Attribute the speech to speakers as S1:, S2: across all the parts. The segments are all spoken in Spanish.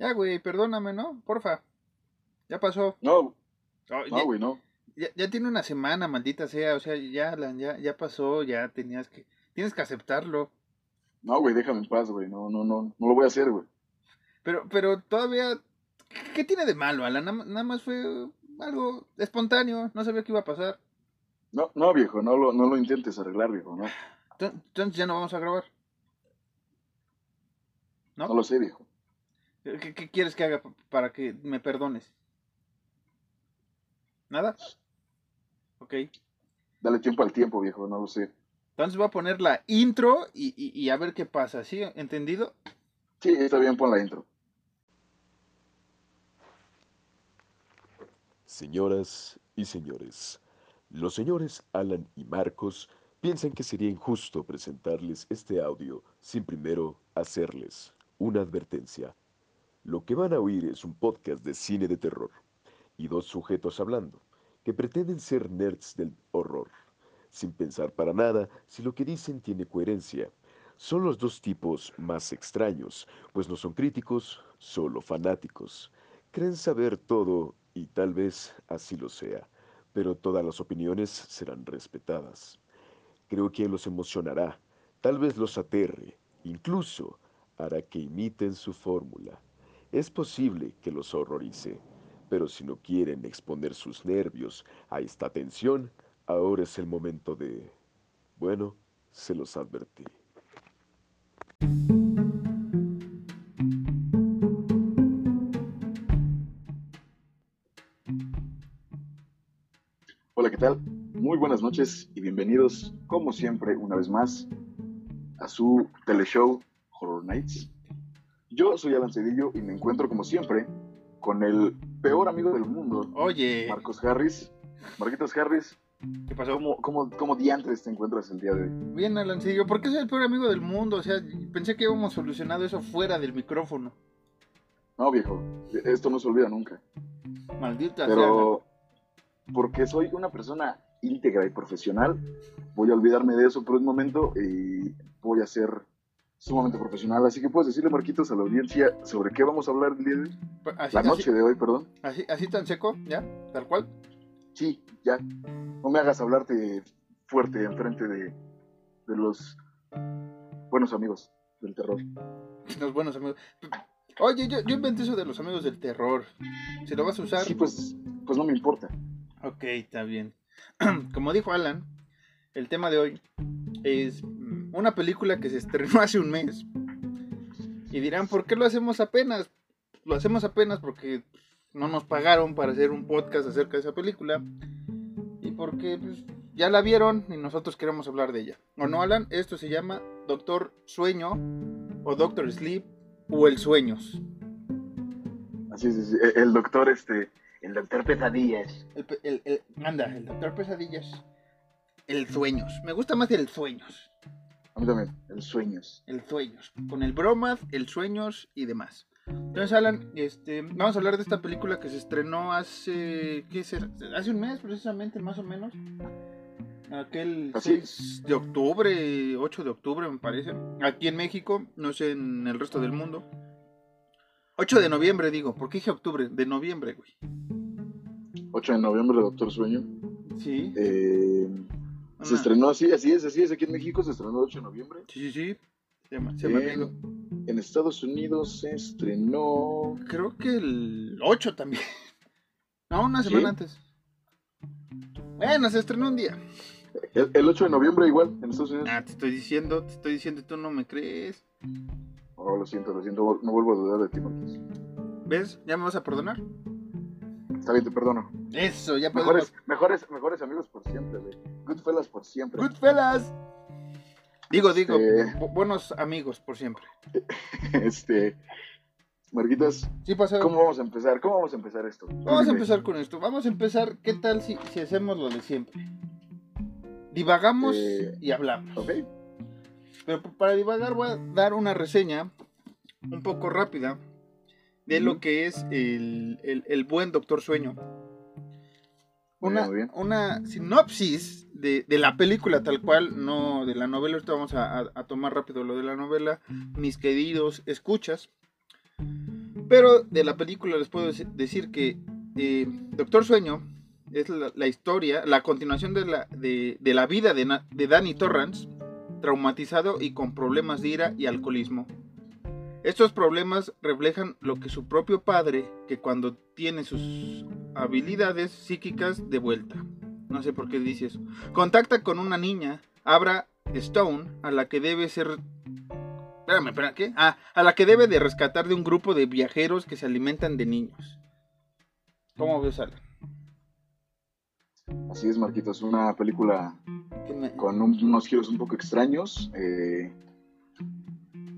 S1: Ya, güey, perdóname, ¿no? Porfa. Ya pasó.
S2: No,
S1: Oh,
S2: no, güey, no.
S1: ya, ya tiene una semana, maldita sea. O sea, ya, Alan, ya, ya pasó, ya tenías que... Tienes que aceptarlo.
S2: No, güey, déjame en paz, güey. No, no, no. No lo voy a hacer, güey.
S1: Pero, pero todavía... ¿Qué tiene de malo, Alan? Nada, nada más fue algo espontáneo. No sabía qué iba a pasar.
S2: No, no, viejo, no lo, no lo intentes arreglar, viejo, no.
S1: Enton- Entonces ya no vamos a grabar. ¿No?
S2: No lo sé, viejo.
S1: ¿Qué, qué quieres que haga pa- para que me perdones? ¿Nada? Ok.
S2: Dale tiempo al tiempo, viejo, no lo sé.
S1: Entonces voy a poner la intro y, y- y a ver qué pasa, ¿sí? ¿Entendido?
S2: Sí, está bien, pon la intro.
S3: Señoras y señores, los señores Alan y Marcos piensan que sería injusto presentarles este audio sin primero hacerles una advertencia. Lo que van a oír es un podcast de cine de terror y dos sujetos hablando, que pretenden ser nerds del horror, sin pensar para nada si lo que dicen tiene coherencia. Son los dos tipos más extraños, pues no son críticos, solo fanáticos. Creen saber todo y tal vez así lo sea, pero todas las opiniones serán respetadas. Creo que los emocionará, tal vez los aterre, incluso hará que imiten su fórmula. Es posible que los horrorice, pero si no quieren exponer sus nervios a esta tensión, ahora es el momento de... Bueno, se los advertí.
S2: Hola, ¿qué tal? Muy buenas noches y bienvenidos, como siempre, una vez más, a su teleshow Horror Nights. Yo soy Alan Cedillo y me encuentro, como siempre, con el peor amigo del mundo,
S1: Oye,
S2: Marcos Harris. Marquitos Harris,
S1: ¿qué pasó?
S2: ¿cómo, cómo, cómo diantres te encuentras el día de hoy?
S1: Bien, Alancillo, ¿por qué soy el peor amigo del mundo? O sea, pensé que íbamos solucionado eso fuera del micrófono.
S2: No, viejo, esto no se olvida nunca.
S1: Maldita sea.
S2: Pero porque soy una persona íntegra y profesional, voy a olvidarme de eso por un momento y voy a ser sumamente profesional. Así que puedes decirle, Marquitos, a la audiencia sobre qué vamos a hablar el día de hoy.
S1: Así,
S2: La
S1: así-
S2: noche de hoy, perdón.
S1: así, así tan seco, ¿ya? Tal cual.
S2: Sí, ya. No me hagas hablarte fuerte enfrente de, de los buenos amigos del terror.
S1: Los buenos amigos. Oye, yo, yo inventé eso de los amigos del terror. Si lo vas a usar.
S2: Sí, pues, pues no me importa.
S1: Ok, está bien. Como dijo Alan, el tema de hoy es una película que se estrenó hace un mes. Y dirán, ¿por qué lo hacemos apenas? Lo hacemos apenas porque no nos pagaron para hacer un podcast acerca de esa película. Y porque pues, ya la vieron y nosotros queremos hablar de ella. ¿O no, Alan? Esto se llama Doctor Sueño o Doctor Sleep o El Sueños.
S2: Así es, sí, sí. el doctor, este, el doctor Pesadillas.
S1: El, el- el- anda, el Doctor Pesadillas. El Sueños. Me gusta más el Sueños.
S2: A mí también, el sueños.
S1: El Sueños. Con el Bromath, el Sueños y demás. Entonces, Alan, este, vamos a hablar de esta película que se estrenó hace. ¿Qué será? Hace un mes, precisamente, más o menos. Aquel
S2: Así
S1: 6 de octubre, 8 de octubre, me parece. Aquí en México, no sé en el resto del mundo. 8 de noviembre, digo. ¿Por qué dije octubre? De noviembre, güey.
S2: 8 de noviembre, Doctor Sueño.
S1: Sí.
S2: Eh, se estrenó así, así es, así es. Aquí en México se estrenó el 8 de noviembre.
S1: Sí, sí, sí. Se me, se me
S2: En, Estados Unidos se estrenó.
S1: Creo que el 8 también. No, una semana
S2: ¿Sí?
S1: antes. Bueno, se estrenó un día.
S2: El, el 8 de noviembre, igual, en Estados Unidos.
S1: Ah, te estoy diciendo, te estoy diciendo y tú no me crees.
S2: Oh, lo siento, lo siento. No vuelvo a dudar de ti, Marquis.
S1: ¿Ves? ¿Ya me vas a perdonar?
S2: Está bien, te perdono.
S1: Eso, ya podemos.
S2: Mejores, mejores, mejores amigos por siempre, güey. Goodfellas por siempre.
S1: Goodfellas. Digo, digo,
S2: Este-
S1: bu- buenos amigos por siempre.
S2: Este. Marquitas,
S1: Sí.
S2: ¿cómo vamos a empezar? ¿Cómo vamos a empezar esto?
S1: Vamos a empezar con esto. Vamos a empezar. ¿Qué tal si, si hacemos lo de siempre? Divagamos
S2: Eh,
S1: y hablamos.
S2: Ok.
S1: Pero para divagar voy a dar una reseña un poco rápida de lo que es el, el- el buen Doctor Sueño. Una,
S2: bien, muy bien.
S1: una sinopsis de, la película tal cual, no de la novela. Ahorita vamos a tomar rápido lo de la novela. Mis queridos escuchas. Pero de la película les puedo decir que eh, Doctor Sueño es la, historia, la continuación de la, de, la vida de, de Danny Torrance, traumatizado y con problemas de ira y alcoholismo. Estos problemas reflejan lo que su propio padre, que cuando tiene sus habilidades psíquicas de vuelta. No sé por qué dice eso. Contacta con una niña, Abra Stone, a la que debe ser... Espérame, espérame, ¿qué? Ah, a la que debe de rescatar de un grupo de viajeros que se alimentan de niños. ¿Cómo ves, Alan?
S2: Así es, Marquitos, una película con unos giros un poco extraños. Eh,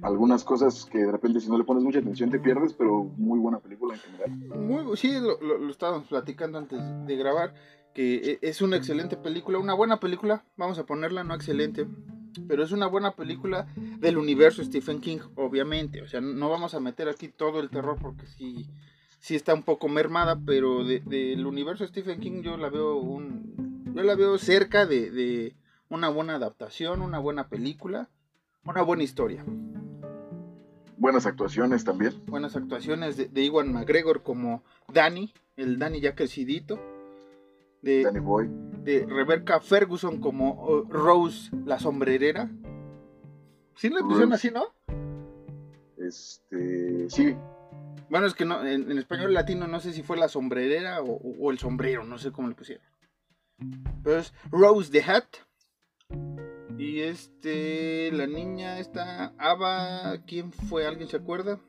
S2: algunas cosas que de repente si no le pones mucha atención te pierdes, pero muy buena película en general.
S1: Muy, sí, lo, estábamos platicando antes de grabar, que e, es una excelente película, una buena película, vamos a ponerla, no excelente, pero es una buena película del universo Stephen King, obviamente, o sea, no vamos a meter aquí todo el terror porque sí, sí está un poco mermada, pero del universo Stephen King yo la veo un, yo la veo cerca de, de una buena adaptación, una buena película, una buena historia.
S2: Buenas actuaciones también.
S1: Buenas actuaciones de, Iwan McGregor como Danny, el Danny ya crecidito.
S2: De, Danny Boy.
S1: De Rebecca Ferguson como uh, Rose la sombrerera. ¿Sí le pusieron así, no?
S2: Este, sí.
S1: Bueno, es que no, en, español latino no sé si fue la sombrerera o, o, el sombrero, no sé cómo le pusieron. Pero es Rose the Hat y este, la niña esta, Ava, ¿quién fue? ¿Alguien se acuerda?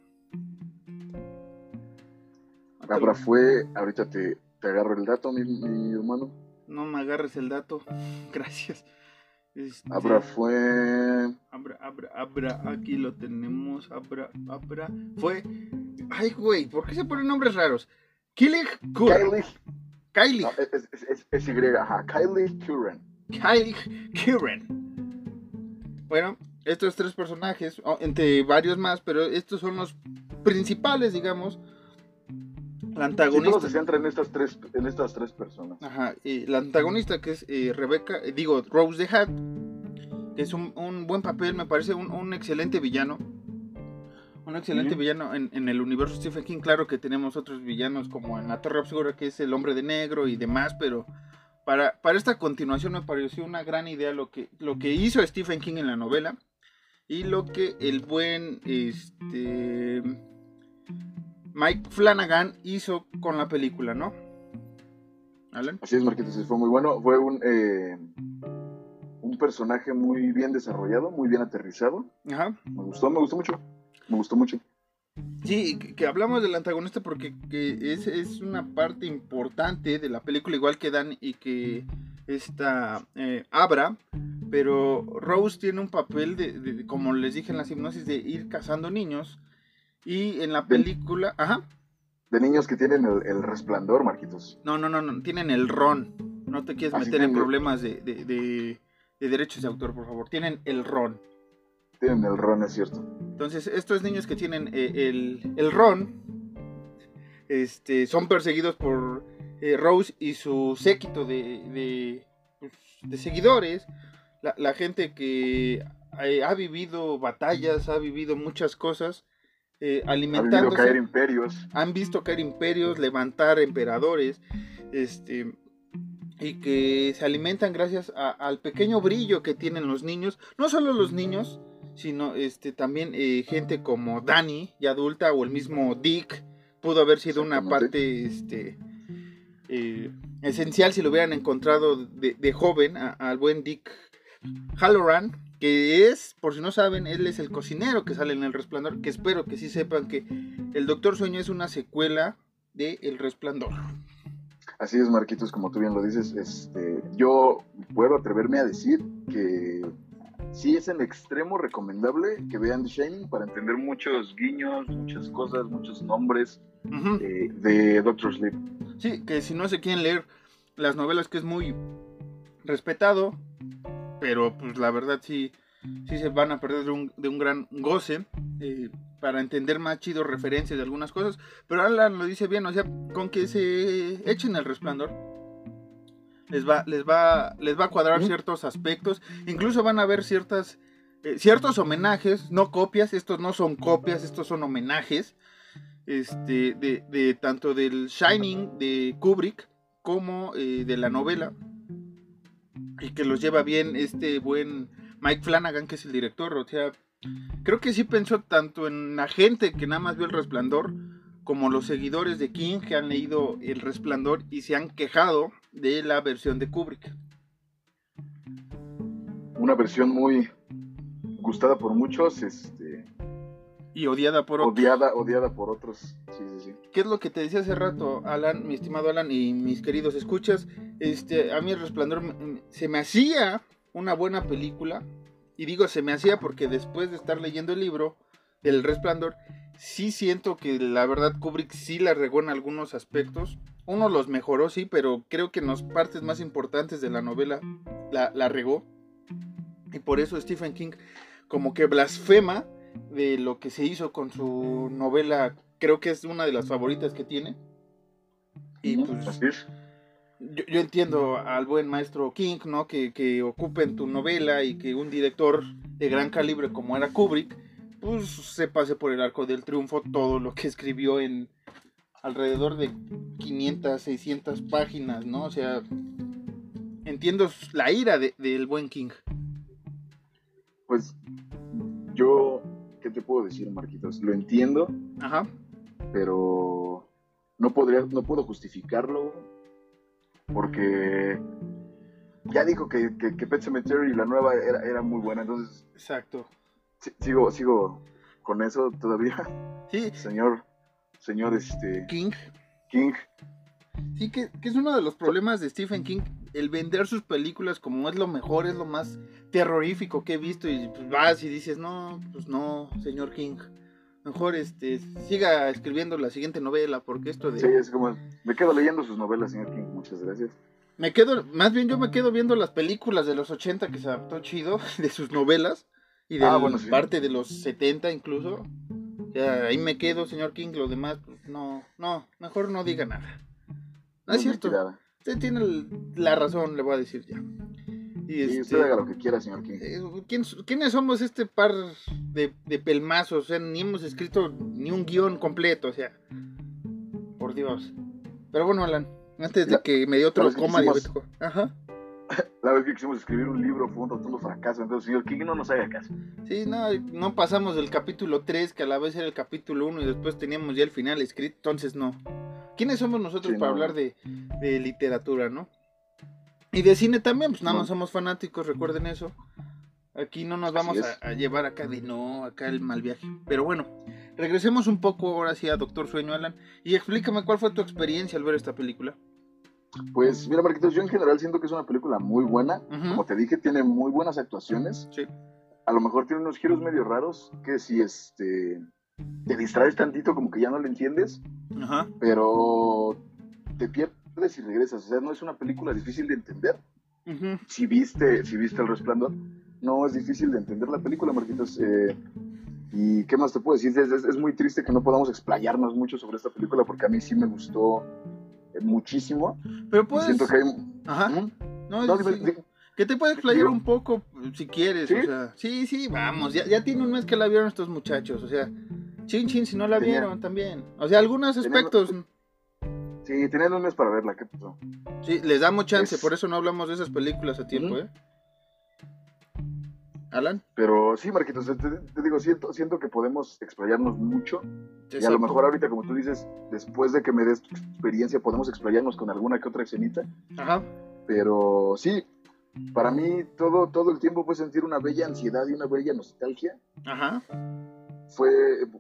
S2: Abra fue, ahorita te, te agarro el dato, mi, hermano.
S1: No me agarres el dato, gracias.
S2: Este, Abra fue.
S1: Abra, Abra, Abra, aquí lo tenemos. Abra, Abra. Fue. Ay, güey, ¿por qué se ponen nombres raros? Kylie Curran.
S2: Kylie. es, es, es, Y, ajá. Kylie Curran.
S1: Kylie Curran. Bueno, estos tres personajes, entre varios más, pero estos son los principales, digamos.
S2: La antagonista. se centra en estas tres, en estas tres personas.
S1: Ajá, y la antagonista que es eh, Rebeca, eh, digo, Rose the Hat, que es un, buen papel, me parece un, excelente villano. Un excelente villano en, en, el universo Stephen King. Claro que tenemos otros villanos como en La Torre Obscura, que es el hombre de negro y demás, pero para, esta continuación me pareció una gran idea lo que, lo que hizo Stephen King en la novela y lo que el buen este, Mike Flanagan hizo con la película, ¿no?
S2: Así es, Marquitos, fue muy bueno. Fue un, eh, un personaje muy bien desarrollado, muy bien aterrizado. Ajá. Me gustó, me gustó mucho. Me gustó mucho.
S1: Sí, que, hablamos del antagonista porque es, es, una parte importante de la película, igual que Dan y que esta eh, Abra, pero Rose tiene un papel de, como les dije en la hipnosis, de ir cazando niños. Y en la película, ajá.
S2: De niños que tienen el, resplandor, Marquitos.
S1: No, no, no, no, tienen el ron. No te quieres meter en problemas de, de derechos de autor, por favor. Tienen el ron.
S2: Tienen el ron, es cierto.
S1: Entonces, estos niños que tienen eh, el, ron este, son perseguidos por eh, Rose y su séquito de, pues, seguidores. La, gente que eh, ha vivido batallas, ha vivido muchas cosas, alimentándose.
S2: Han caer imperios.
S1: Han visto caer imperios, levantar emperadores, este, y que se alimentan gracias al pequeño brillo que tienen los niños. No solo los niños, sino este, también eh, gente como Danny, ya adulta, o el mismo Dick, pudo haber sido una parte este, eh, esencial si lo hubieran encontrado de, joven al buen Dick Halloran, que es, por si no saben, él es el cocinero que sale en El Resplandor, que espero que sí sepan que El Doctor Sueño es una secuela de El Resplandor.
S2: Así es, Marquitos, como tú bien lo dices, este, yo puedo atreverme a decir que sí es en extremo recomendable que vean The Shining para entender muchos guiños, muchas cosas, muchos nombres eh, de Doctor Sleep.
S1: Sí, que si no se quieren leer las novelas, que es muy respetado, pero pues la verdad sí, sí se van a perder de un, gran goce. Eh, para entender más chido referencias de algunas cosas, pero Alan lo dice bien, o sea, con que se echen el resplandor, les va, les va, les va a cuadrar ciertos aspectos, incluso van a ver ciertas, eh, ciertos homenajes, no copias, estos no son copias, estos son homenajes, este, de, de tanto del Shining de Kubrick como eh, de la novela y que los lleva bien este buen Mike Flanagan que es el director, o sea, creo que sí pensó tanto en la gente que nada más vio el resplandor como los seguidores de King que han leído El Resplandor y se han quejado de la versión de Kubrick.
S2: Una versión muy gustada por muchos, este,
S1: y odiada por otros.
S2: Odiada, odiada por otros. Sí.
S1: ¿Qué es lo que te decía hace rato, Alan, mi estimado Alan y mis queridos escuchas? Este, a mí El Resplandor se me hacía una buena película. Y digo se me hacía porque después de estar leyendo el libro del Resplandor, sí siento que la verdad Kubrick sí la regó en algunos aspectos. Uno los mejoró, sí, pero creo que en las partes más importantes de la novela la, la regó. Y por eso Stephen King como que blasfema de lo que se hizo con su novela, creo que es una de las favoritas que tiene. Y pues yo, yo, entiendo al buen maestro King, ¿no? Que, que ocupen tu novela y que un director de gran calibre como era Kubrick, pues se pase por el arco del triunfo todo lo que escribió en alrededor de 500, 600 páginas, ¿no? O sea, entiendo la ira del de, buen King.
S2: Pues yo ¿qué te puedo decir, Marquitos? Lo entiendo,
S1: Ajá.
S2: Pero no podría, no puedo justificarlo porque ya dijo que, que, que Pet Cemetery, la nueva, era, era, muy buena, entonces...
S1: Exacto.
S2: Sigo, sigo con eso todavía.
S1: Sí.
S2: Señor, señor, este...
S1: King.
S2: King.
S1: Sí, que, que es uno de los problemas de Stephen King, el vender sus películas como es lo mejor, es lo más terrorífico que he visto y pues vas y dices, no, pues no, señor King. Mejor este siga escribiendo la siguiente novela porque esto de
S2: Sí, es como me quedo leyendo sus novelas, señor King. Muchas gracias.
S1: Me quedo, más bien yo me quedo viendo las películas de los 80 que se adaptó chido de sus novelas y de
S2: Ah, bueno, sí.
S1: parte de los 70 incluso. Sea, ahí me quedo, señor King, lo demás pues, no, no, mejor no diga nada. No es cierto. Usted tiene la razón, le voy a decir ya. Y
S2: Sí,
S1: este,
S2: usted haga lo que quiera, señor King.
S1: eh, ¿quién- ¿Quiénes somos este par de, de pelmazos? O sea, ni hemos escrito ni un guion completo, o sea. Por Dios. Pero bueno, Alan, antes de
S2: La-
S1: que me dio otro coma
S2: quisimos-
S1: diabético. Ajá.
S2: La vez que quisimos escribir un libro fue un rotundo fracaso, entonces, señor King, no nos haga caso.
S1: Sí, no, no pasamos del capítulo 3, que a la vez era el capítulo 1, y después teníamos ya el final escrito, entonces no. ¿Quiénes somos nosotros
S2: Sí,
S1: para
S2: no.
S1: hablar de, de literatura, no? Y de cine también, pues nada más somos fanáticos, recuerden eso. Aquí no nos vamos a, llevar acá de no, acá el mal viaje. Pero bueno, regresemos un poco ahora sí a Doctor Sueño, Alan, y explícame cuál fue tu experiencia al ver esta película.
S2: Pues mira, Marquitos, yo en general siento que es una película muy buena. Como te dije, tiene muy buenas actuaciones.
S1: Sí.
S2: A lo mejor tiene unos giros medio raros que si este te distraes tantito como que ya no le entiendes,
S1: Ajá.
S2: pero te pierdes y regresas. O sea, no es una película difícil de entender.
S1: Ujú.
S2: Si viste, si viste El Resplandor, no es difícil de entender la película, Marquitos. Eh, y qué más te puedo decir, es, es- es muy triste que no podamos explayarnos mucho sobre esta película porque a mí sí me gustó eh, muchísimo.
S1: Pero puedes...
S2: siento que hay...
S1: Ajá.
S2: ¿Mm?
S1: No,
S2: No,
S1: sí.
S2: di-
S1: Que te puedes explayar un poco si quieres,
S2: ¿Sí?
S1: o sea. Sí, sí, vamos. Ya, ya tiene un mes que la vieron estos muchachos, o sea. Chin, chin, si no la
S2: Tenía-
S1: vieron también. O sea, algunos
S2: Tenía-
S1: aspectos.
S2: Sí, tenían un mes para verla, ¿qué pasó?
S1: Sí, les damos chance,
S2: Es-
S1: por eso no hablamos de esas películas a tiempo. ¿eh? Alan.
S2: Pero sí, Marquitos, te, te digo, siento, siento que podemos explayarnos mucho. Y a lo mejor ahorita, como tú dices, después de que me des tu experiencia, podemos explayarnos con alguna que otra escenita.
S1: Ajá.
S2: Pero sí, para mí todo, todo el tiempo fue sentir una bella ansiedad y una bella nostalgia.
S1: Ajá.
S2: Fue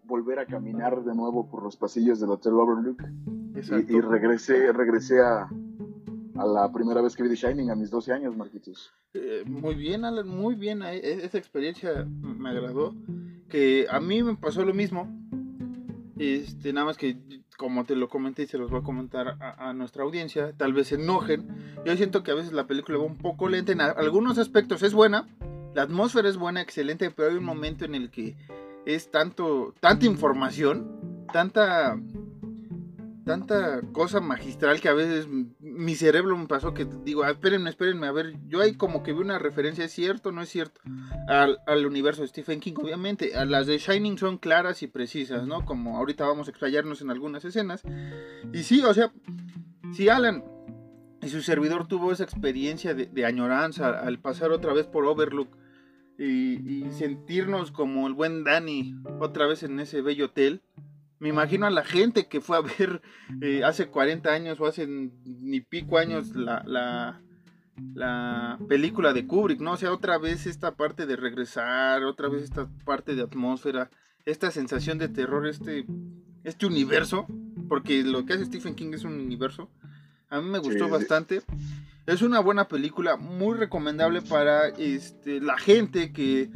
S2: volver a caminar de nuevo por los pasillos del Hotel Overlook.
S1: Exacto.
S2: Y, y regresé, regresé a, a la primera vez que vi The Shining a mis 12 años, Marquitos.
S1: Eh, muy bien, Alan, muy bien. eh, e- Esa experiencia me agradó. Que a mí me pasó lo mismo. Este, nada más que, como te lo comenté y se los voy a comentar a, a nuestra audiencia, tal vez se enojen. Yo siento que a veces la película va un poco lenta. En algunos aspectos es buena. La atmósfera es buena, excelente, pero hay un momento en el que es tanto, tanta información, tanta tanta cosa magistral que a veces mi cerebro me pasó que digo, ah, espérenme, espérenme, a ver, yo ahí como que vi una referencia, ¿es cierto no es cierto? Al, al, universo de Stephen King, obviamente. A las de Shining son claras y precisas, ¿no? Como ahorita vamos a explayarnos en algunas escenas. Y sí, o sea, si Alan y su servidor tuvo esa experiencia de, añoranza al pasar otra vez por Overlook y, y sentirnos como el buen Danny otra vez en ese bello hotel, me imagino a la gente que fue a ver eh, hace 40 años o hace ni pico años la, la, la, película de Kubrick, ¿no? O sea, otra vez esta parte de regresar, otra vez esta parte de atmósfera, esta sensación de terror, este, este universo, porque lo que hace Stephen King es un universo. A mí me gustó bastante. Es una buena película, muy recomendable para este, la gente que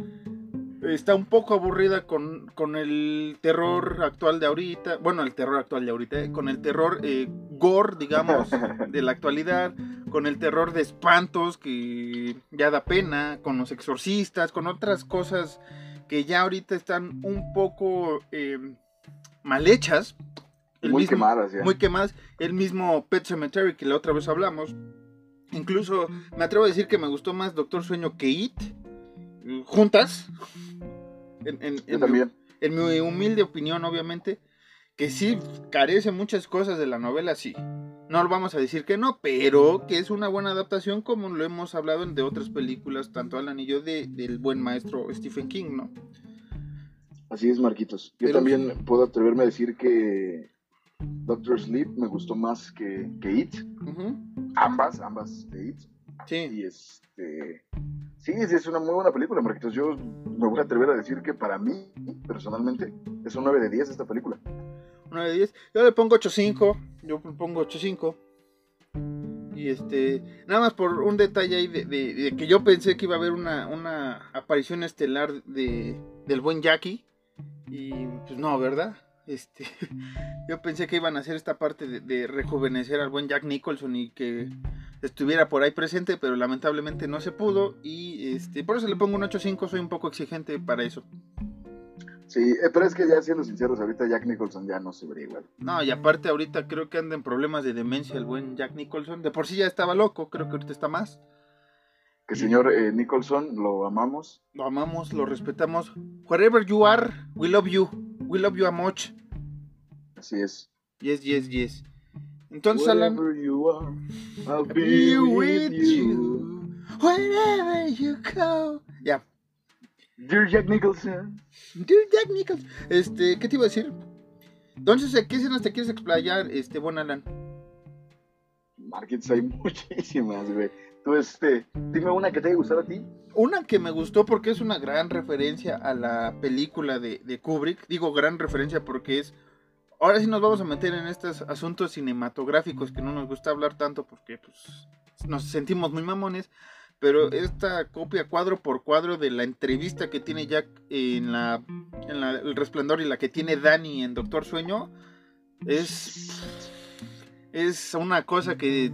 S1: está un poco aburrida con, con, el terror actual de ahorita, bueno, el terror actual de ahorita, eh, con el terror eh, gore, digamos, de la actualidad, con el terror de espantos que ya da pena, con los exorcistas, con otras cosas que ya ahorita están un poco eh, mal hechas.
S2: muy quemadas, ya.
S1: Muy quemadas. El mismo Pet Cemetery que la otra vez hablamos. Incluso me atrevo a decir que me gustó más Doctor Sueño que It juntas. En,
S2: también.
S1: Mi, en mi humilde opinión, obviamente, que sí carece muchas cosas de la novela, sí. No lo vamos a decir que no, pero que es una buena adaptación como lo hemos hablado de otras películas, tanto Alan y yo, de, del buen maestro Stephen King, ¿no?
S2: Así es, Marquitos. Yo también puedo atreverme a decir que Doctor Sleep me gustó más que, que It. Ambas, ambas de It.
S1: Sí.
S2: Y este Sí, es una muy buena película, Marquitos. Yo me voy a atrever a decir que para mí, personalmente, es un 9 de 10 esta película.
S1: 9 de 10. Yo le pongo 8.5. Yo le pongo 8.5. Y este, nada más por un detalle ahí de, que yo pensé que iba a haber una, aparición estelar de, del buen Jackie. Y pues no, ¿verdad? Este, yo pensé que iban a hacer esta parte de, de rejuvenecer al buen Jack Nicholson y que estuviera por ahí presente, pero lamentablemente no se pudo y este, por eso le pongo un 8.5, soy un poco exigente para eso.
S2: Sí, eh, pero es que ya siendo sinceros, ahorita Jack Nicholson ya no se vería igual.
S1: No, y aparte ahorita creo que anda en problemas de demencia el buen Jack Nicholson. De por sí ya estaba loco, creo que ahorita está más.
S2: Que señor eh, Nicholson, lo amamos.
S1: Lo amamos, lo respetamos. Wherever you are, we love you. We love you a much.
S2: Así es.
S1: Yes, yes, yes. Entonces, Alan. You are, I'll be, with you. Wherever you go. Ya.
S2: Dear Jack Nicholson.
S1: Dear Jack Nicholson. Este, ¿qué te iba a decir? Entonces, ¿qué escenas te quieres explayar, este, buen Alan?
S2: Markets hay muchísimas, güey. Tú, este, dime una que te haya gustado a ti.
S1: Una que me gustó porque es una gran referencia a la película de, Kubrick. Digo gran referencia porque es ahora sí nos vamos a meter en estos asuntos cinematográficos que no nos gusta hablar tanto porque pues, nos sentimos muy mamones. Pero esta copia cuadro por cuadro de la entrevista que tiene Jack en la, en la El Resplandor y la que tiene Danny en Doctor Sueño es es una cosa que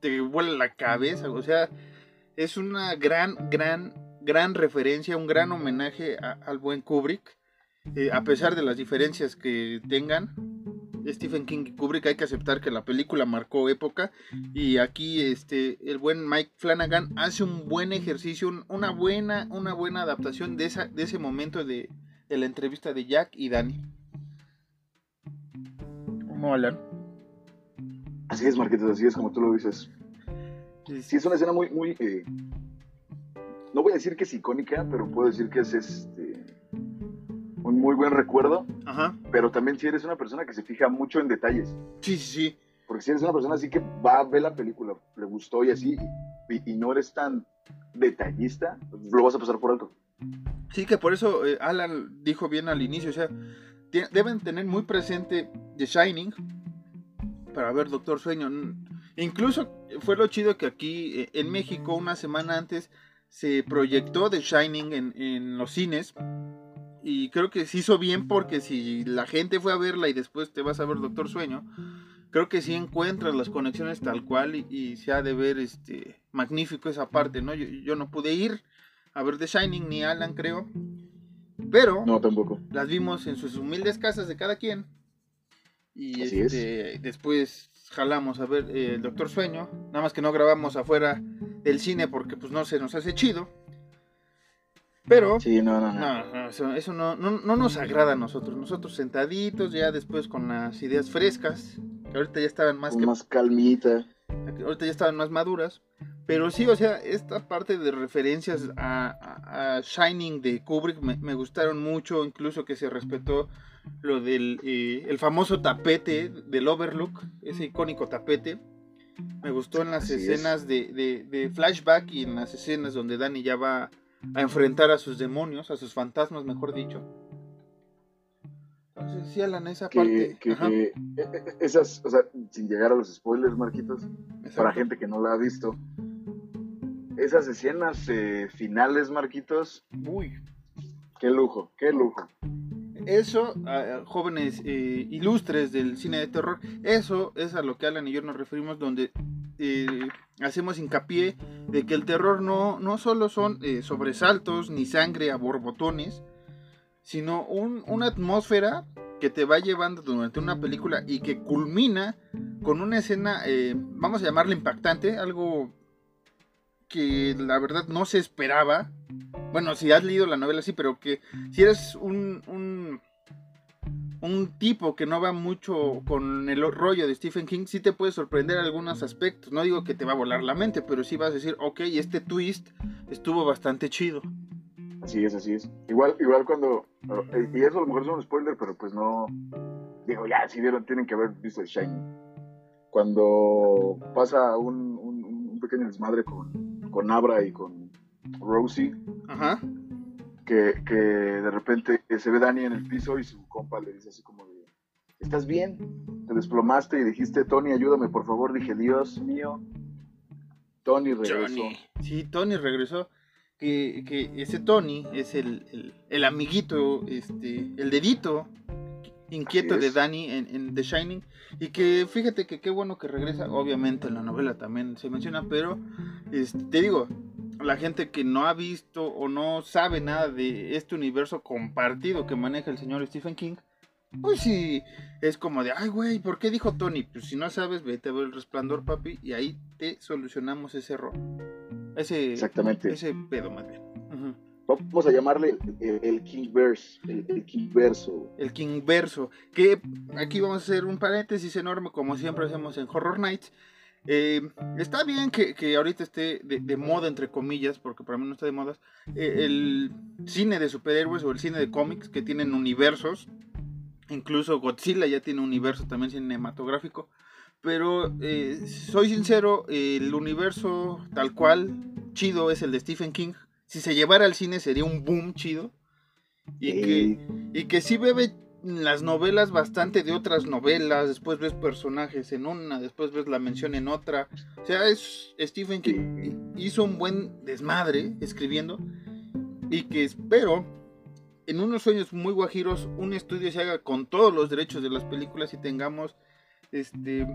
S1: te vuela la cabeza, o sea, es una gran, gran, gran referencia, un gran homenaje al buen Kubrick. Eh, a pesar de las diferencias que tengan, Stephen King y Kubrick hay que aceptar que la película marcó época y aquí este el buen Mike Flanagan hace un buen ejercicio, una buena una buena adaptación de esa de ese momento de, la entrevista de Jack y Danny. ¿Cómo hablan?
S2: Así es, Marquitos, así es como tú lo dices. Sí, es una escena muy muy eh, no voy a decir que es icónica, pero puedo decir que es este un muy buen recuerdo,
S1: Ajá.
S2: pero también si eres una persona que se fija mucho en detalles.
S1: Sí, sí, sí.
S2: Porque si eres una persona así que va a ver la película, le gustó y así, y, no eres tan detallista, lo vas a pasar por alto.
S1: Sí, que por eso eh, Alan dijo bien al inicio, o sea, deben tener muy presente The Shining para ver Doctor Sueño. Incluso fue lo chido que aquí eh, en México, una semana antes, se proyectó The Shining en, en los cines y creo que se hizo bien porque si la gente fue a verla y después te vas a ver Doctor Sueño, creo que sí encuentras las conexiones tal cual y, se ha de ver este magnífico esa parte, ¿no? Yo, no pude ir a ver The Shining ni Alan, creo. Pero
S2: no, tampoco.
S1: las vimos en sus humildes casas de cada quien. Y
S2: Así es.
S1: este, después jalamos a ver eh, el Doctor Sueño. Nada más que no grabamos afuera del cine porque pues no se nos hace chido. Pero
S2: Sí, no, no, no.
S1: eso, eso no, no, no nos agrada a nosotros. Nosotros sentaditos ya después con las ideas frescas, que ahorita ya estaban más que
S2: más calmita.
S1: ahorita ya estaban más maduras. Pero sí, o sea, esta parte de referencias a, a- a Shining de Kubrick me, me gustaron mucho, incluso que se respetó lo del eh, el famoso tapete del Overlook, ese icónico tapete. Me gustó en las
S2: Así es.
S1: escenas de, de- de flashback y en las escenas donde Danny ya va a enfrentar a sus demonios, a sus fantasmas, mejor dicho. Entonces, sí, Alan, esa
S2: Que,
S1: parte.
S2: que, que, eh, eh, esas, o sea, sin llegar a los spoilers, Marquitos, para gente que no la ha visto, esas escenas eh, finales, Marquitos,
S1: Uy,
S2: qué lujo, qué lujo.
S1: Eso, jóvenes eh, ilustres del cine de terror, eso es a lo que Alan y yo nos referimos, donde eh, hacemos hincapié de que el terror no, no solo son eh, sobresaltos ni sangre a borbotones, sino un- una atmósfera que te va llevando durante una película y que culmina con una escena, eh, vamos a llamarla impactante, algo que la verdad no se esperaba. Bueno, si has leído la novela, sí, pero que si eres un, un, un tipo que no va mucho con el rollo de Stephen King, sí te puede sorprender algunos aspectos. No digo que te va a volar la mente, pero sí vas a decir, ok, este twist estuvo bastante chido.
S2: Así es, así es. Igual, igual cuando, eh, y eso a lo mejor es un spoiler, pero pues no, digo, ya, si vieron, tienen que haber visto el Shining. Cuando pasa un, un, un pequeño desmadre con, con Abra y con Rosie,
S1: Ajá.
S2: que, que de repente se ve Dani en el piso y su compa le dice así como de, ¿estás bien? Te desplomaste y dijiste, Tony, ayúdame, por favor. Dije, Dios mío. Tony regresó.
S1: Sí, Tony regresó. Que, que ese Tony es el, el, el amiguito, este, el dedito inquieto de. Danny en, en The Shining. Y que fíjate que qué bueno que regresa. Obviamente en la novela también se menciona, pero este, te digo, la gente que no ha visto o no sabe nada de este universo compartido que maneja el señor Stephen King, pues sí, es como de, ay, güey, ¿por qué dijo Tony? Pues si no sabes, vete a ver el resplandor, papi, y ahí te solucionamos ese error. Ese,
S2: Exactamente.
S1: ese pedo, más bien.
S2: Vamos a llamarle el, el Kingverse, el, el Kingverso.
S1: El King Verso. Que aquí vamos a hacer un paréntesis enorme, como siempre hacemos en Horror Nights. Eh, está bien que, que ahorita esté de, de moda, entre comillas, porque para mí no está de moda, eh, el cine de superhéroes o el cine de cómics que tienen universos. Incluso Godzilla ya tiene un universo también cinematográfico. Pero eh, soy sincero, el universo tal cual chido es el de Stephen King. Si se llevara al cine sería un boom chido. Y que, y que sí bebe las novelas bastante de otras novelas, después ves personajes en una, después ves la mención en otra. O sea, es Stephen King hizo un buen desmadre escribiendo y que espero en unos sueños muy guajiros un estudio se haga con todos los derechos de las películas y tengamos este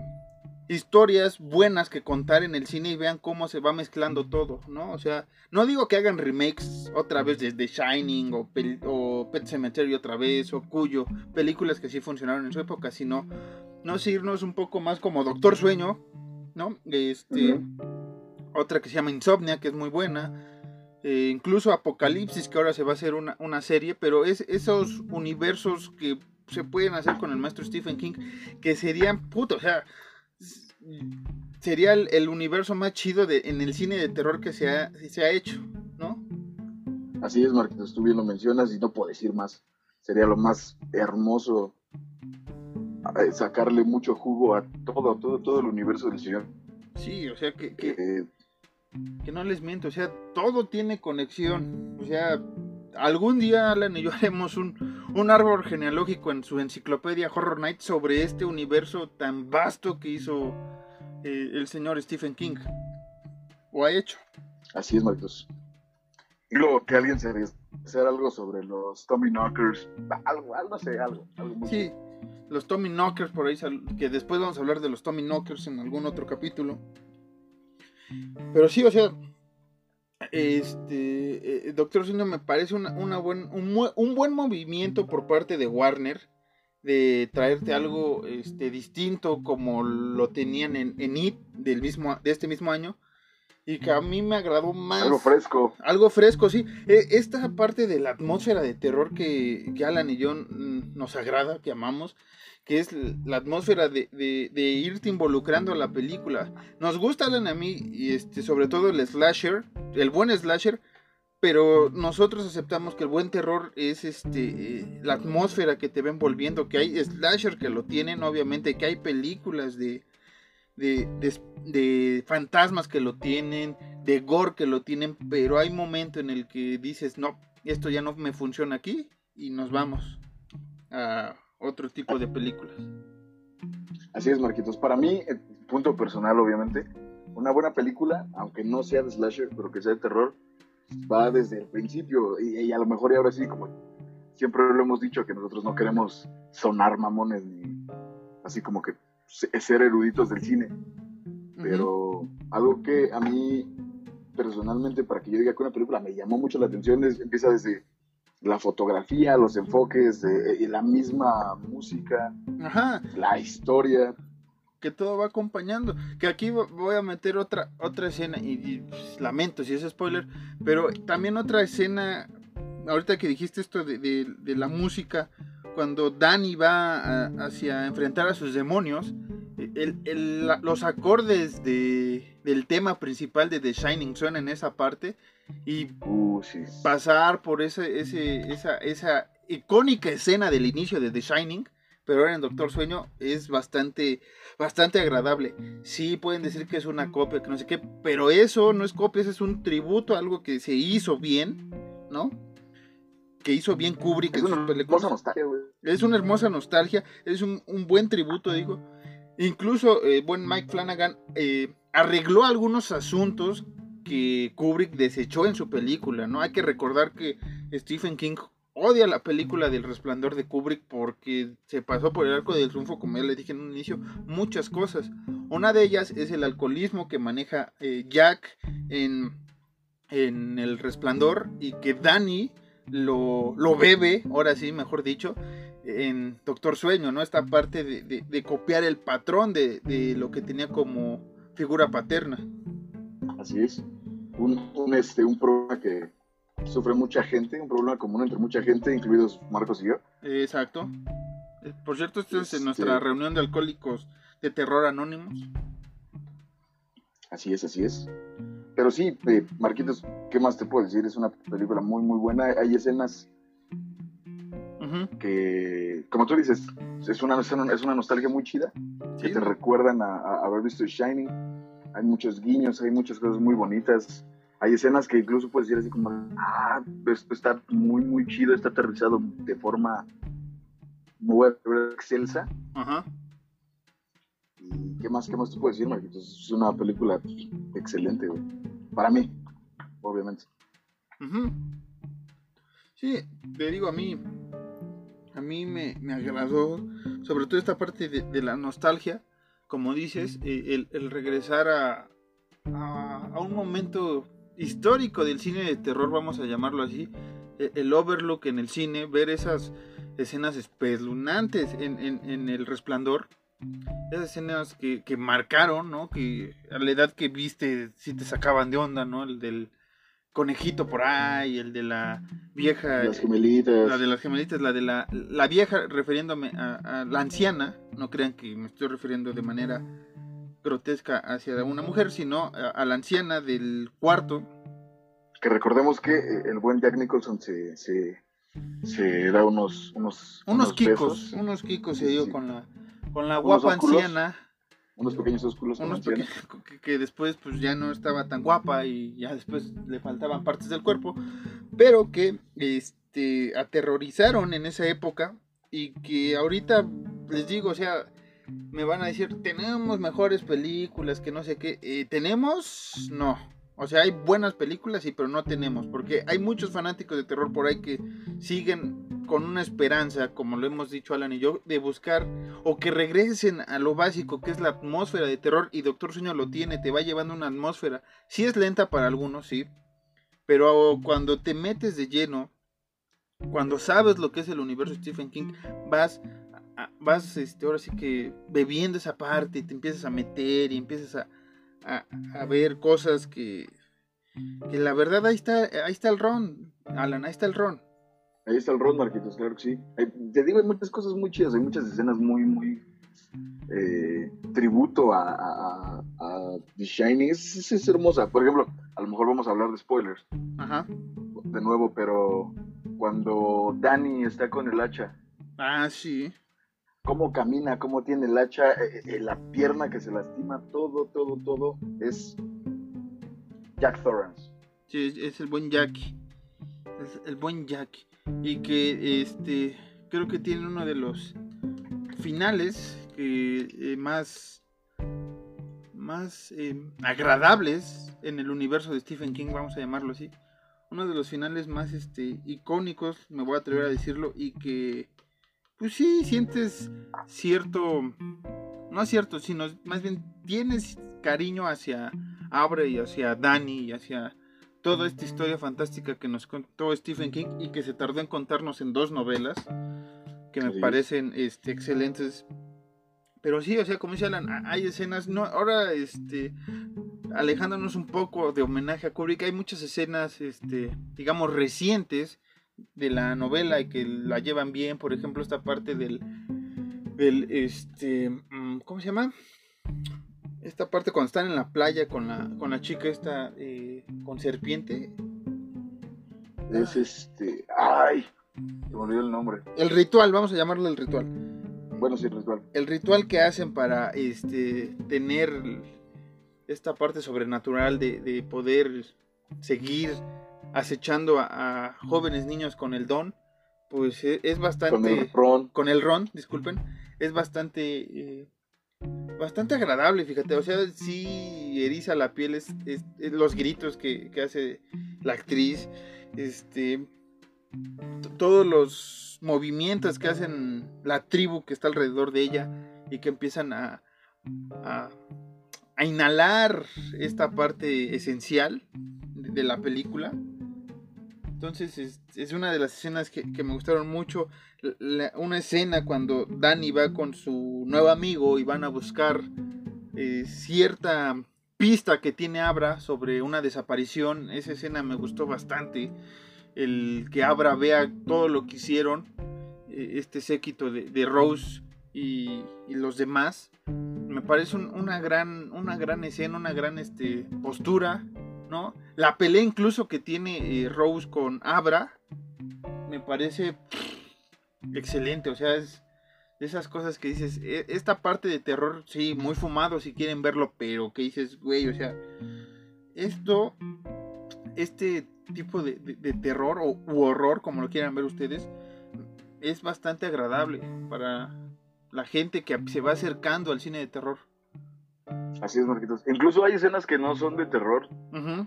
S1: historias buenas que contar en el cine y vean cómo se va mezclando todo, ¿no? O sea, no digo que hagan remakes otra vez de The Shining o, o Pet Cemetery otra vez o Cuyo, películas que sí funcionaron en su época, sino no irnos un poco más como Doctor Sueño, ¿no? Este, otra que se llama Insomnia, que es muy buena. eh, incluso Apocalipsis, que ahora se va a hacer una, una serie, pero es esos universos que se pueden hacer con el maestro Stephen King, que serían, puto, o sea, sería el, el universo más chido de, en el cine de terror que se ha, se ha hecho, ¿no?
S2: Así es, Marquitos, tú bien lo mencionas y no puedo decir más. Sería lo más hermoso eh, sacarle mucho jugo a todo, todo, todo el universo del Señor.
S1: Sí, o sea, que, que,
S2: Eh,
S1: que no les miento, o sea, todo tiene conexión. O sea, algún día Alan y yo haremos un, un árbol genealógico en su enciclopedia Horror Night sobre este universo tan vasto que hizo eh, el señor Stephen King. O ha hecho.
S2: así es, Marquitos. Y luego que alguien se hacer algo sobre los Tommy Knockers, algo, algo, no sé, algo. algo muy
S1: Sí, los Tommy Knockers por ahí, que después vamos a hablar de los Tommy Knockers en algún otro capítulo. Pero sí, o sea, este, eh, Doctor Sueño me parece una, una buen, un, un buen movimiento por parte de Warner de traerte algo este, distinto como lo tenían en, en It del mismo, de este mismo año y que a mí me agradó más.
S2: Algo fresco.
S1: Algo fresco, sí. E, esta parte de la atmósfera de terror que, que Alan y yo mm, nos agrada, que amamos, que es la atmósfera de, de, de, irte involucrando a la película. Nos gusta Alan a mí, y este, sobre todo el slasher, el buen slasher, pero nosotros aceptamos que el buen terror es este la atmósfera que te va envolviendo, que hay slasher que lo tienen, obviamente, que hay películas de, de, de, fantasmas que lo tienen, de gore que lo tienen, pero hay momento en el que dices, no, esto ya no me funciona aquí y nos vamos a otro tipo de películas.
S2: Así es, Marquitos. Para mí, punto personal, obviamente, una buena película, aunque no sea de slasher, pero que sea de terror, va desde el principio y, a lo mejor y ahora sí, como siempre lo hemos dicho, que nosotros no queremos sonar mamones ni así como que ser eruditos del cine. Pero algo que a mí personalmente, para que yo diga que una película me llamó mucho la atención, es, empieza desde la fotografía, los enfoques, de, la misma música, la historia
S1: que todo va acompañando. Que aquí voy a meter otra, otra escena, y, pues, lamento si es spoiler, pero también otra escena, ahorita que dijiste esto de, la música, cuando Danny va hacia enfrentar a sus demonios, los acordes de, del tema principal de The Shining suenan en esa parte y
S2: uh,
S1: pasar por ese, ese, esa, esa icónica escena del inicio de The Shining pero ahora en Doctor Sueño es bastante, bastante agradable. Sí, pueden decir que es una copia, que no sé qué, pero eso no es copia, es un tributo a algo que se hizo bien, ¿no? Que hizo bien Kubrick.
S2: Es una hermosa nostalgia, güey.
S1: Es una hermosa nostalgia, es un, buen tributo, digo. Incluso, eh, buen Mike Flanagan eh, arregló algunos asuntos que Kubrick desechó en su película, ¿no? Hay que recordar que Stephen King odia la película del resplandor de Kubrick porque se pasó por el arco del triunfo, como ya le dije en un inicio, muchas cosas. Una de ellas es el alcoholismo que maneja eh, Jack en, en el resplandor y que Danny lo, lo, bebe, ahora sí, mejor dicho, en Doctor Sueño, ¿no? Esta parte de, copiar el patrón de, lo que tenía como figura paterna.
S2: Así es. Un, un, este, un problema que, sufre mucha gente, un problema común entre mucha gente, incluidos Marcos y yo.
S1: Exacto. Eh, por cierto, esto es en nuestra este reunión de alcohólicos de terror anónimos.
S2: Así es, así es. Pero sí, eh, Marquitos, ¿qué más te puedo decir? Es una película muy, muy buena. Hay escenas que, como tú dices, es una, es una nostalgia muy chida, que te recuerdan a, a, haber visto Shining. Hay muchos guiños, hay muchas cosas muy bonitas hay escenas que incluso puedes decir así como, ah, esto está muy, muy chido, está aterrizado de forma muy excelsa. Ajá. ¿Y qué más, qué más te puedes decir, Marquitos? Es una película excelente, güey. Para mí, obviamente.
S1: Sí, te digo, a mí, a mí me, me agradó, sobre todo esta parte de, la nostalgia, como dices, el, regresar a, a, a, un momento histórico del cine de terror, vamos a llamarlo así, e, el overlook en el cine, ver esas escenas espeluznantes en, en, el resplandor, esas escenas que, que, marcaron, ¿no? Que a la edad que viste, si te sacaban de onda, ¿no? El del conejito por ahí, el de la vieja...
S2: Las gemelitas.
S1: La de las gemelitas, la de la, la vieja, refiriéndome a, a la anciana, no crean que me estoy refiriendo de manera grotesca hacia una mujer, sino a, la anciana del cuarto.
S2: Que recordemos que eh, el buen Jack Nicholson se, se, da unos unos,
S1: unos, kikos, unos kikos se dio con la con la guapa anciana.
S2: Unos pequeños ósculos.
S1: Unos que, que, después pues ya no estaba tan guapa y ya después le faltaban partes del cuerpo, pero que este aterrorizaron en esa época y que ahorita les digo, o sea, me van a decir, tenemos mejores películas, que no sé qué. Eh, ¿Tenemos? No. O sea, hay buenas películas, sí, pero no tenemos. Porque hay muchos fanáticos de terror por ahí que siguen con una esperanza, como lo hemos dicho Alan y yo, de buscar o que regresen a lo básico, que es la atmósfera de terror. Y Doctor Sueño lo tiene, te va llevando una atmósfera. Sí es lenta para algunos, sí. Pero cuando te metes de lleno, cuando sabes lo que es el universo Stephen King, vas vas, este, ahora sí que bebiendo esa parte y te empiezas a meter y empiezas a, a- a ver cosas que, que la verdad ahí está, ahí está el ron, Alan, ahí está el ron.
S2: Ahí está el Ron, Marquitos, claro que sí. Hay- te digo, hay muchas cosas muy chidas, hay muchas escenas muy, muy eh, tributo a, a, a- a The Shining. Es, es- es hermosa. Por ejemplo, a lo mejor vamos a hablar de spoilers
S1: Ajá.
S2: de nuevo, pero cuando Danny está con el hacha,
S1: Ah, sí.
S2: cómo camina, cómo tiene el hacha, eh, eh, la pierna que se lastima, todo, todo, todo es Jack Torrance.
S1: Sí, es, el buen Jackie. Es el buen Jackie. Y que este creo que tiene uno de los finales que eh, más más eh, agradables en el universo de Stephen King, vamos a llamarlo así. Uno de los finales más este icónicos, me voy a atrever a decirlo, y que pues sí sientes cierto no cierto, sino más bien tienes cariño hacia Abre y hacia Danny y hacia toda esta historia fantástica que nos contó Stephen King y que se tardó en contarnos en dos novelas que me parecen este, excelentes. Pero sí, o sea, como dice Alan, hay escenas, no, ahora este, alejándonos un poco de homenaje a Kubrick, hay muchas escenas, este, digamos, recientes de la novela y que la llevan bien, por ejemplo, esta parte del, del, este, mm, ¿cómo se llama? Esta parte cuando están en la playa con la, con la chica esta, eh, con serpiente.
S2: Es este. ¡Ay! Se me olvidó el nombre.
S1: El ritual, vamos a llamarlo el ritual.
S2: Bueno, sí, ritual.
S1: El ritual que hacen para este tener esta parte sobrenatural de, de poder seguir acechando a, a jóvenes niños con el don, pues e- es bastante
S2: Con el Ron.
S1: con el ron, disculpen, es bastante eh, bastante agradable, fíjate, o sea, sí eriza la piel, es, es- es los gritos que, que hace la actriz, este, todos los movimientos que hacen la tribu que está alrededor de ella y que empiezan a, a, a inhalar esta parte esencial de, de la película. Entonces es, una de las escenas que, me gustaron mucho. Una escena cuando Danny va con su nuevo amigo y van a buscar eh, cierta pista que tiene Abra sobre una desaparición. Esa escena me gustó bastante. El que Abra vea todo lo que hicieron eh, este séquito de, Rose y, los demás. Me parece un- una, gran, una gran escena, una gran este, postura. La pelea incluso que tiene eh, Rose con Abra me parece excelente, o sea, es de esas cosas que dices, e- esta parte de terror, sí, muy fumado si quieren verlo, pero que dices, güey, o sea, esto, este tipo de, terror o horror, como lo quieran ver ustedes, es bastante agradable para la gente que se va acercando al cine de terror.
S2: Así es, Marquitos. Incluso hay escenas que no son de terror,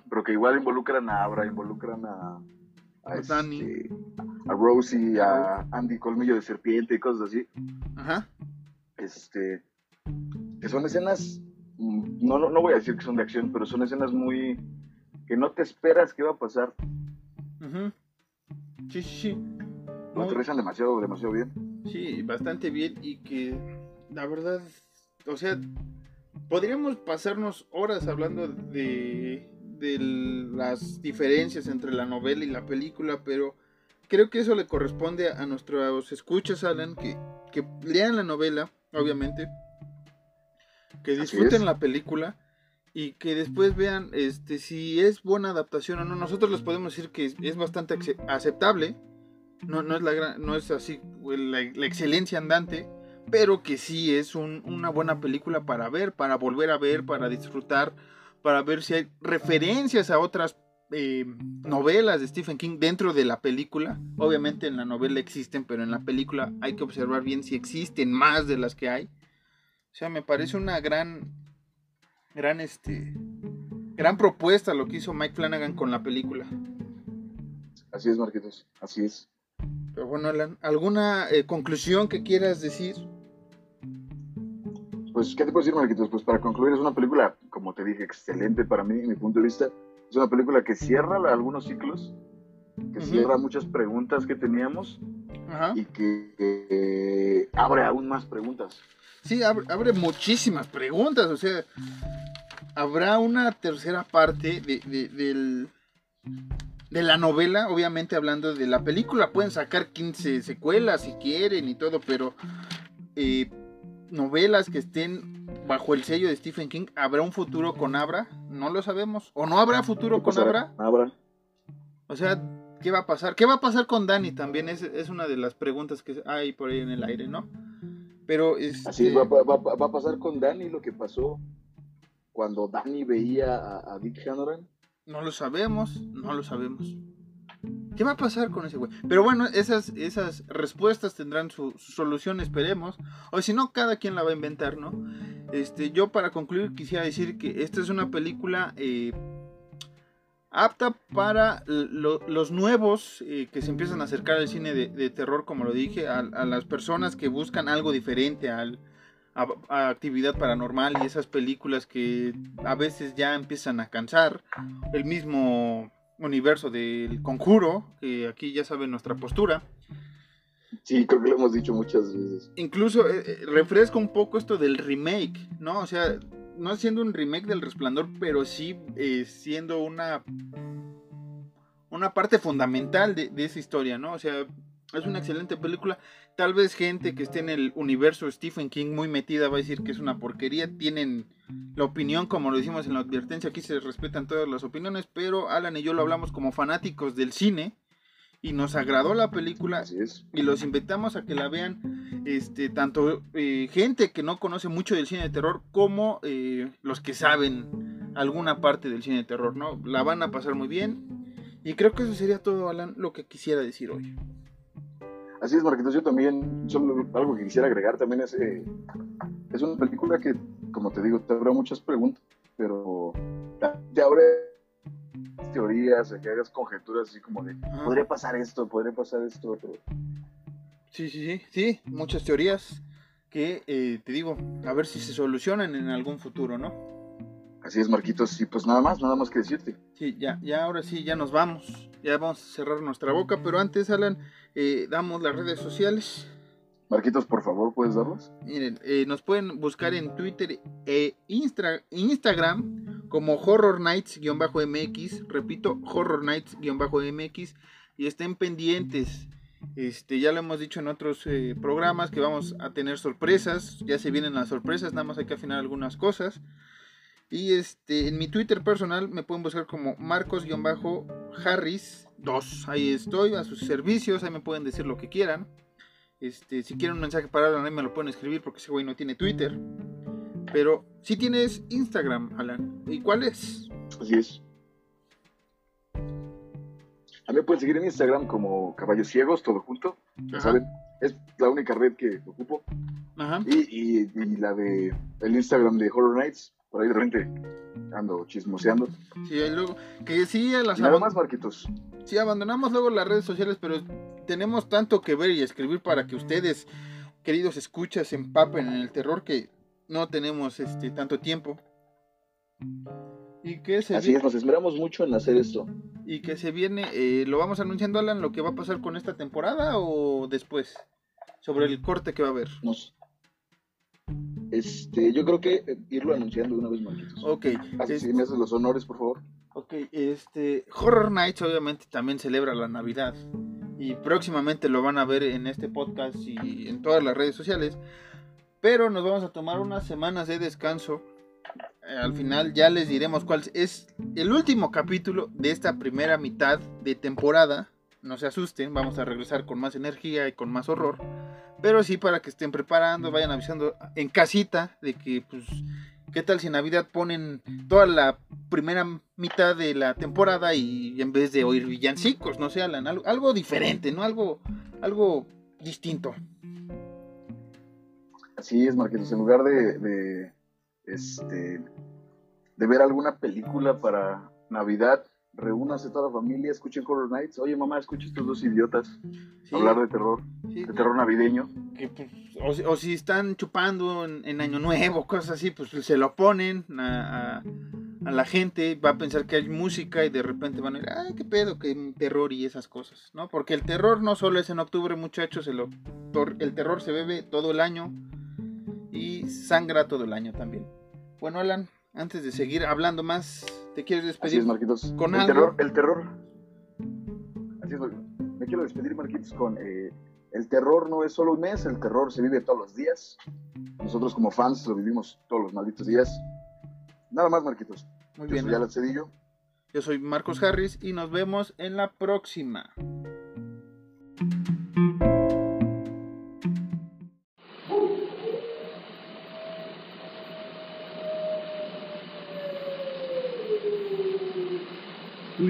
S2: pero que igual involucran a Abra, involucran a. A,
S1: A Danny.
S2: este, a Rosie, a Andy Colmillo de Serpiente y cosas así.
S1: Ajá.
S2: Este. Que son escenas. mm, No, no, no voy a decir que son de acción, pero son escenas muy. que no te esperas que va a pasar.
S1: ujú. Sí, sí, sí.
S2: Lo aterrizan demasiado, demasiado bien.
S1: Sí, bastante bien y que la verdad, o sea, podríamos pasarnos horas hablando de, de las diferencias entre la novela y la película, pero creo que eso le corresponde a nuestros escuchas, Alan, que, que lean la novela, obviamente, que disfruten la película y que después vean este si es buena adaptación o no. Nosotros les podemos decir que es, es bastante aceptable, no, no es la gran, no es así la, la excelencia andante, pero que sí es un- una buena película para ver, para volver a ver, para disfrutar, para ver si hay referencias a otras eh, novelas de Stephen King dentro de la película. Obviamente en la novela existen, pero en la película hay que observar bien si existen más de las que hay. O sea, me parece una gran, gran, este, gran propuesta lo que hizo Mike Flanagan con la película.
S2: Así es, Marquitos. Así es.
S1: Pero bueno, Alan, ¿alguna eh, conclusión que quieras decir?
S2: Pues, ¿qué te puedo decir, Marquitos? Pues para concluir, es una película, como te dije, excelente para mí, en mi punto de vista. Es una película que cierra algunos ciclos, que
S1: Ujú.
S2: cierra muchas preguntas que teníamos
S1: Ajá.
S2: y que eh, abre aún más preguntas.
S1: Sí, abre, abre muchísimas preguntas. O sea, habrá una tercera parte de, de- del- de la novela, obviamente hablando de la película. Pueden sacar 15 secuelas si quieren y todo, pero eh, novelas que estén bajo el sello de Stephen King, ¿habrá un futuro con Abra? No lo sabemos. ¿O no habrá futuro con Abra?
S2: Abra.
S1: O sea, ¿qué va a pasar? ¿Qué va a pasar con Dani? También es, es una de las preguntas que hay por ahí en el aire, ¿no? Pero este,
S2: Así es, va, va- va- va a pasar con Danny lo que pasó cuando Danny veía a, a Dick Hannoran.
S1: no lo sabemos, no lo sabemos. ¿Qué va a pasar con ese güey? Pero bueno, esas, esas respuestas tendrán su, solución, esperemos. O si no, cada quien la va a inventar, ¿no? Este, yo para concluir quisiera decir que esta es una película eh, apta para lo- los nuevos eh, que se empiezan a acercar al cine de, terror, como lo dije, a, las personas que buscan algo diferente a, a actividad paranormal y esas películas que a veces ya empiezan a cansar. El mismo universo del conjuro, que aquí ya saben nuestra postura.
S2: Sí, creo que lo hemos dicho muchas veces.
S1: Incluso eh, eh, refresca un poco esto del remake, ¿no? O sea, no siendo un remake del Resplandor, pero sí eh, siendo una una parte fundamental de, de esa historia, ¿no? O sea, es una excelente película. Tal vez gente que esté en el universo Stephen King muy metida va a decir que es una porquería. Tienen la opinión, como lo decimos en la advertencia, aquí se respetan todas las opiniones, pero Alan y yo lo hablamos como fanáticos del cine y nos agradó la película
S2: Así es.
S1: y los invitamos a que la vean este tanto eh, gente que no conoce mucho del cine de terror como eh, los que saben alguna parte del cine de terror no la van a pasar muy bien y creo que eso sería todo Alan lo que quisiera decir hoy
S2: Así es, Marquitos. Yo también, solo algo que quisiera agregar también es, eh, es una película que, como te digo, te abre muchas preguntas, pero te abre teorías, que hagas conjeturas así como de, podría pasar esto, podría pasar esto, otro.
S1: sí sí sí sí muchas teorías que eh, te digo a ver si se solucionan en algún futuro no
S2: Así es, Marquitos. Y pues nada más, nada más que decirte.
S1: Sí, ya, ya ahora sí, ya nos vamos. Ya vamos a cerrar nuestra boca, pero antes, Alan, eh, damos las redes sociales.
S2: Marquitos, por favor, ¿puedes darlas?
S1: Miren, eh, nos pueden buscar en Twitter e Instra- Instagram como Horror Nights-MX. Repito, Horror Nights-MX. Y estén pendientes. Este, ya lo hemos dicho en otros eh, programas que vamos a tener sorpresas. Ya se vienen las sorpresas, nada más hay que afinar algunas cosas. Y este, en mi Twitter personal me pueden buscar como Marcos-Harris2. Ahí estoy, a sus servicios, ahí me pueden decir lo que quieran. Este, si quieren un mensaje para Alan, ahí me lo pueden escribir porque ese güey no tiene Twitter. Pero si tienes Instagram, Alan. ¿Y cuál es?
S2: Así es. A mí me pueden seguir en Instagram como Caballos Ciegos, todo junto. Ya saben, es la única red que ocupo.
S1: Ajá.
S2: Y, y- y la de el Instagram de Horror Nights, por ahí de repente ando chismoseando.
S1: Sí, luego, que sí, a las
S2: Y nada más, Marquitos.
S1: sí, abandonamos luego las redes sociales, pero tenemos tanto que ver y escribir para que ustedes, queridos escuchas, se empapen en el terror que no tenemos este tanto tiempo. Y que se
S2: Así es, nos esmeramos mucho en hacer esto.
S1: y que se viene, eh, lo vamos anunciando Alan, lo que va a pasar con esta temporada o después, sobre el corte que va a haber.
S2: Nos, este, yo creo que eh, irlo anunciando una vez, Marquitos.
S1: Ok,
S2: Así
S1: es-
S2: si me haces los honores, por favor.
S1: ok, este, Horror Nights obviamente también celebra la Navidad y próximamente lo van a ver en este podcast y en todas las redes sociales, pero nos vamos a tomar unas semanas de descanso. Al final ya les diremos cuál es el último capítulo de esta primera mitad de temporada. No se asusten, vamos a regresar con más energía y con más horror. Pero sí para que estén preparando, vayan avisando en casita de que, pues, ¿qué tal si Navidad ponen toda la primera mitad de la temporada y en vez de oír villancicos, no sé, Alan, algo, algo diferente, ¿no? Algo, algo distinto.
S2: Así es, Marquitos. En lugar de, este, de ver alguna película para Navidad, reúnase toda la familia, escuchen Horror Nights. Oye, mamá, escucha estos dos idiotas
S1: Sí,
S2: hablar de terror,
S1: sí,
S2: de terror navideño.
S1: que, pues, o, si- o si están chupando en, en Año Nuevo, cosas así, pues se lo ponen a, a- a la gente va a pensar que hay música y de repente van a ir, ay, qué pedo, que terror y esas cosas, ¿no? Porque el terror no solo es en octubre, muchachos, el, el terror se bebe todo el año y sangra todo el año también. Bueno, Alan, antes de seguir hablando más, ¿te quieres despedir?
S2: Así es, Marquitos.
S1: Con
S2: el
S1: algo.
S2: terror, el terror. Así es, me quiero despedir, Marquitos, con eh, el terror no es solo un mes, el terror se vive todos los días. Nosotros como fans lo vivimos todos los malditos días. Nada más, Marquitos.
S1: Muy
S2: Yo
S1: bien.
S2: soy Alan Cedillo.
S1: Yo soy Marcos Harris y nos vemos en la próxima.